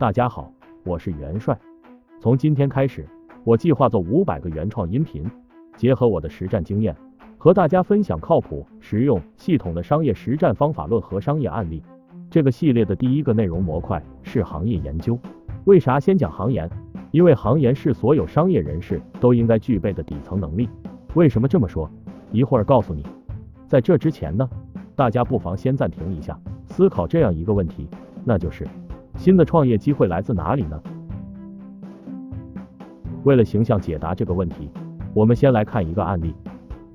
大家好，我是元帅。从今天开始，我计划做五百个原创音频，结合我的实战经验，和大家分享靠谱、实用、系统的商业实战方法论和商业案例。这个系列的第一个内容模块是行业研究。为啥先讲行研？因为行研是所有商业人士都应该具备的底层能力。为什么这么说？一会儿告诉你。在这之前呢，大家不妨先暂停一下，思考这样一个问题，那就是新的创业机会来自哪里呢？为了形象解答这个问题，我们先来看一个案例。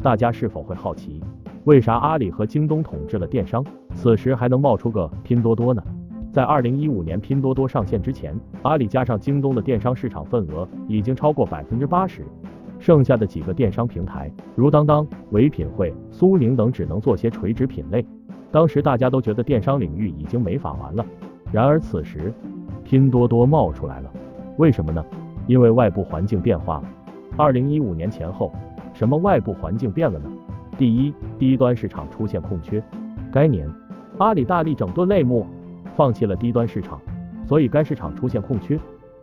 大家是否会好奇，为啥阿里和京东统治了电商，此时还能冒出个拼多多呢？在二零一五年拼多多上线之前，阿里加上京东的电商市场份额已经超过百分之八十。剩下的几个电商平台，如当当、唯品会、苏宁等，只能做些垂直品类。当时大家都觉得电商领域已经没法玩了。然而此时，拼多多冒出来了。为什么呢？因为外部环境变化了。二零一五年前后，什么外部环境变了呢？第一，低端市场出现空缺。该年，阿里大力整顿类目，放弃了低端市场，所以该市场出现空缺。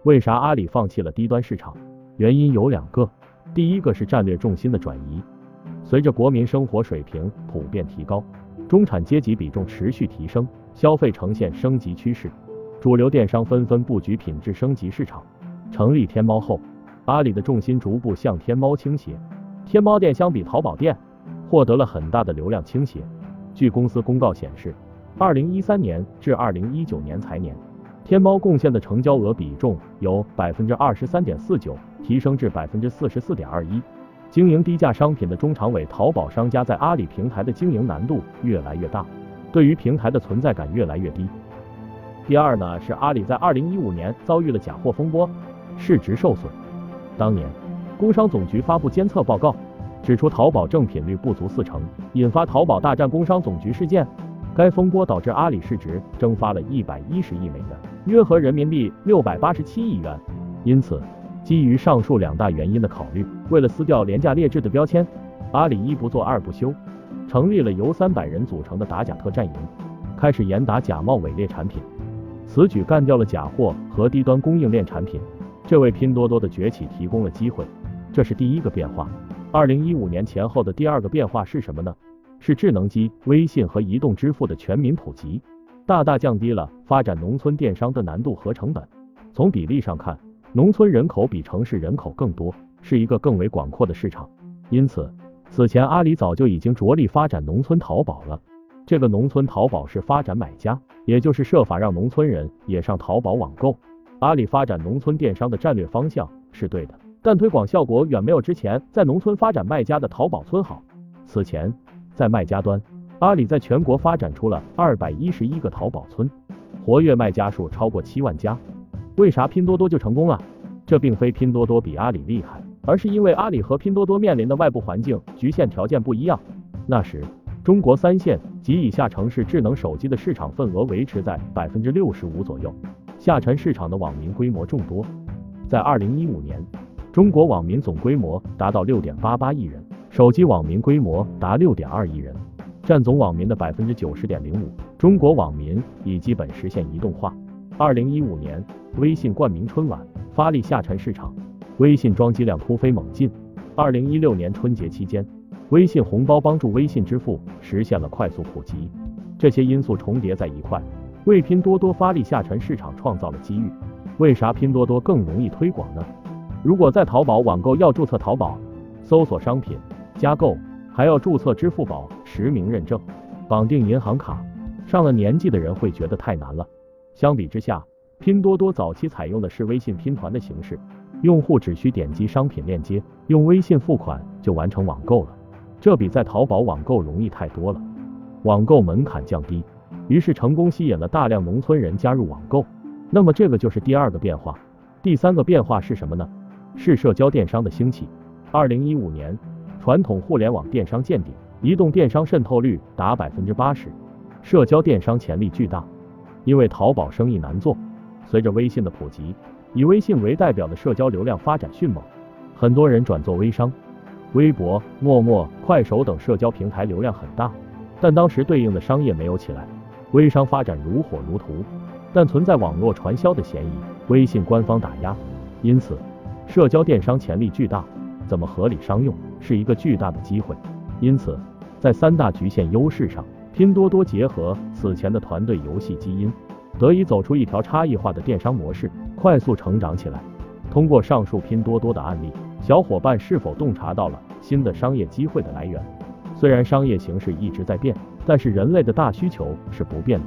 为啥阿里放弃了低端市场？原因有两个。第一个是战略重心的转移，随着国民生活水平普遍提高，中产阶级比重持续提升，消费呈现升级趋势，主流电商纷纷布局品质升级市场。成立天猫后，阿里的重心逐步向天猫倾斜，天猫店相比淘宝店获得了很大的流量倾斜。据公司公告显示，二零一三年至二零一九年财年。天猫贡献的成交额比重由百分之二十三点四九提升至百分之四十四点二一。经营低价商品的中长尾淘宝商家在阿里平台的经营难度越来越大，对于平台的存在感越来越低。第二呢，是阿里在二零一五年遭遇了假货风波，市值受损。当年，工商总局发布监测报告，指出淘宝正品率不足四成，引发淘宝大战工商总局事件。该风波导致阿里市值蒸发了一百一十亿美元，约合人民币六百八十七亿元。因此，基于上述两大原因的考虑，为了撕掉廉价劣质的标签，阿里一不做二不休，成立了由三百人组成的打假特战营，开始严打假冒伪劣产品。此举干掉了假货和低端供应链产品，这为拼多多的崛起提供了机会。这是第一个变化。二零一五年前后的第二个变化是什么呢？是智能机、微信和移动支付的全民普及，大大降低了发展农村电商的难度和成本。从比例上看，农村人口比城市人口更多，是一个更为广阔的市场。因此，此前阿里早就已经着力发展农村淘宝了。这个农村淘宝是发展买家，也就是设法让农村人也上淘宝网购。阿里发展农村电商的战略方向是对的，但推广效果远没有之前在农村发展卖家的淘宝村好。此前。在卖家端，阿里在全国发展出了二百一十一个淘宝村，活跃卖家数超过七万家。为啥拼多多就成功了？这并非拼多多比阿里厉害，而是因为阿里和拼多多面临的外部环境局限条件不一样。那时，中国三线及以下城市智能手机的市场份额维持在百分之六十五左右，下沉市场的网民规模众多。在二零一五年，中国网民总规模达到六点八八亿人。手机网民规模达六点二亿人，占总网民的百分之九十点零五。中国网民已基本实现移动化。二零一五年，微信冠名春晚，发力下沉市场，微信装机量突飞猛进。二零一六年春节期间，微信红包帮助微信支付实现了快速普及。这些因素重叠在一块，为拼多多发力下沉市场创造了机遇。为啥拼多多更容易推广呢？如果在淘宝网购要注册淘宝，搜索商品。加购还要注册支付宝实名认证，绑定银行卡，上了年纪的人会觉得太难了。相比之下，拼多多早期采用的是微信拼团的形式，用户只需点击商品链接，用微信付款就完成网购了，这比在淘宝网购容易太多了，网购门槛降低，于是成功吸引了大量农村人加入网购。那么这个就是第二个变化。第三个变化是什么呢？是社交电商的兴起。二零一五年。传统互联网电商见顶，移动电商渗透率达百分之八十，社交电商潜力巨大。因为淘宝生意难做，随着微信的普及，以微信为代表的社交流量发展迅猛，很多人转做微商。微博、陌陌、快手等社交平台流量很大，但当时对应的商业没有起来，微商发展如火如荼。但存在网络传销的嫌疑，微信官方打压。因此，社交电商潜力巨大，怎么合理商用是一个巨大的机会。因此，在三大局限优势上，拼多多结合此前的团队游戏基因，得以走出一条差异化的电商模式，快速成长起来。通过上述拼多多的案例，小伙伴是否洞察到了新的商业机会的来源？虽然商业形势一直在变，但是人类的大需求是不变的。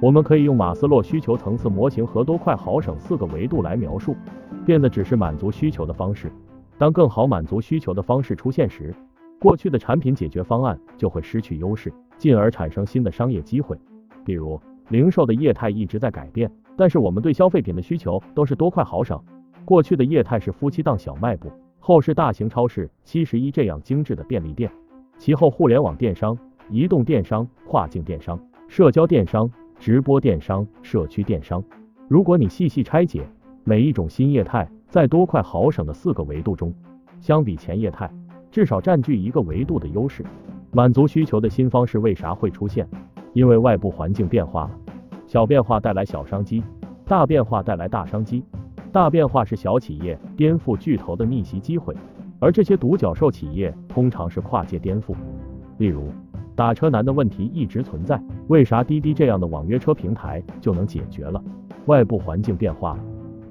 我们可以用马斯洛需求层次模型和多快好省四个维度来描述，变的只是满足需求的方式。当更好满足需求的方式出现时，过去的产品解决方案就会失去优势，进而产生新的商业机会。比如，零售的业态一直在改变，但是我们对消费品的需求都是多快好省。过去的业态是夫妻档小卖部，后是大型超市、七十一这样精致的便利店，其后互联网电商、移动电商、跨境电商、社交电商、直播电商、社区电商。如果你细细拆解每一种新业态，在多快好省的四个维度中，相比前业态，至少占据一个维度的优势。满足需求的新方式为啥会出现？因为外部环境变化了，小变化带来小商机，大变化带来大商机。大变化是小企业颠覆巨头的逆袭机会，而这些独角兽企业通常是跨界颠覆。例如，打车难的问题一直存在，为啥滴滴这样的网约车平台就能解决了？外部环境变化，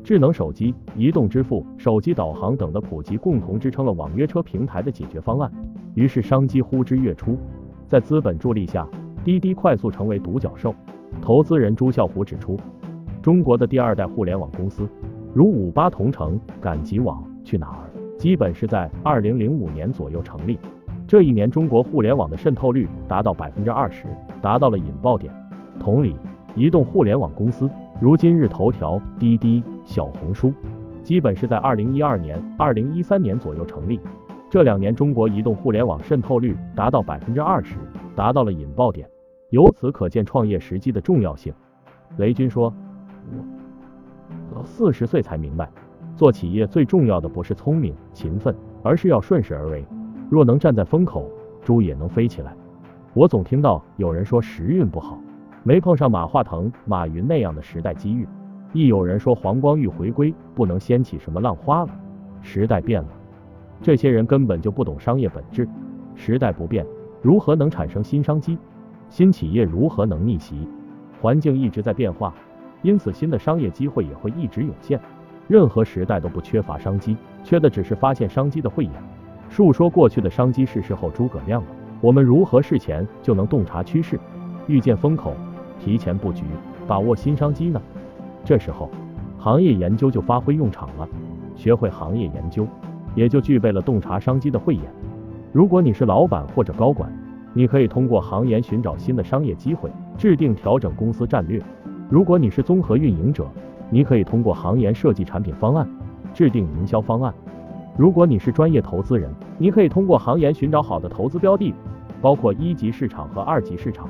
智能手机、移动支付、手机导航等的普及共同支撑了网约车平台的解决方案，于是商机呼之欲出。在资本助力下，滴滴快速成为独角兽。投资人朱啸虎指出，中国的第二代互联网公司。如五八同城、赶集网、去哪儿，基本是在二零零五年左右成立。这一年，中国互联网的渗透率达到百分之二十，达到了引爆点。同理，移动互联网公司如今日头条、滴滴、小红书，基本是在二零一二年、二零一三年左右成立。这两年，中国移动互联网渗透率达到百分之二十，达到了引爆点。由此可见，创业时机的重要性。雷军说。我四十岁才明白，做企业最重要的不是聪明勤奋，而是要顺势而为。若能站在风口，猪也能飞起来。我总听到有人说时运不好，没碰上马化腾、马云那样的时代机遇；亦有人说黄光裕回归不能掀起什么浪花了。时代变了，这些人根本就不懂商业本质。时代不变，如何能产生新商机？新企业如何能逆袭？环境一直在变化。因此，新的商业机会也会一直涌现。任何时代都不缺乏商机，缺的只是发现商机的慧眼。述说过去的商机是时候诸葛亮了。我们如何事前就能洞察趋势，预见风口，提前布局，把握新商机呢？这时候，行业研究就发挥用场了。学会行业研究，也就具备了洞察商机的慧眼。如果你是老板或者高管，你可以通过行研寻找新的商业机会，制定调整公司战略。如果你是综合运营者，你可以通过行研设计产品方案，制定营销方案；如果你是专业投资人，你可以通过行研寻找好的投资标的，包括一级市场和二级市场。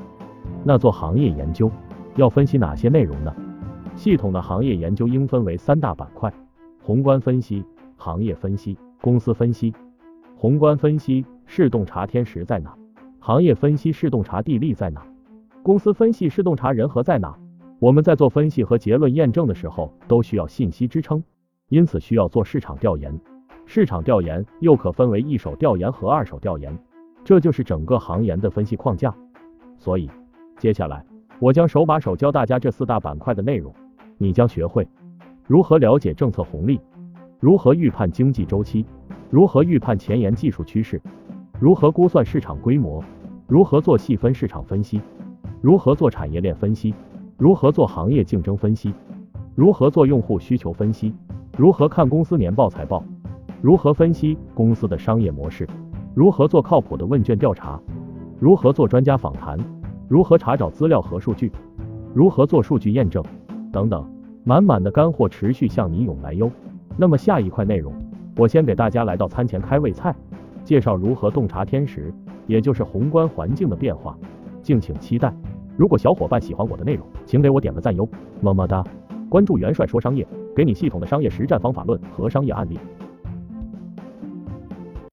那做行业研究要分析哪些内容呢？系统的行业研究应分为三大板块：宏观分析、行业分析、公司分析。宏观分析是洞察天时在哪，行业分析是洞察地利在哪，公司分析是洞察人和在哪。我们在做分析和结论验证的时候，都需要信息支撑，因此需要做市场调研。市场调研又可分为一手调研和二手调研，这就是整个行研的分析框架。所以，接下来我将手把手教大家这四大板块的内容，你将学会如何了解政策红利，如何预判经济周期，如何预判前沿技术趋势，如何估算市场规模，如何做细分市场分析，如何做产业链分析。如何做行业竞争分析？如何做用户需求分析？如何看公司年报财报？如何分析公司的商业模式？如何做靠谱的问卷调查？如何做专家访谈？如何查找资料和数据？如何做数据验证？等等，满满的干货持续向你涌来哟。那么下一块内容，我先给大家来到餐前开胃菜，介绍如何洞察天时，也就是宏观环境的变化，敬请期待。如果小伙伴喜欢我的内容，请给我点个赞哟，么么哒！关注元帅说商业，给你系统的商业实战方法论和商业案例。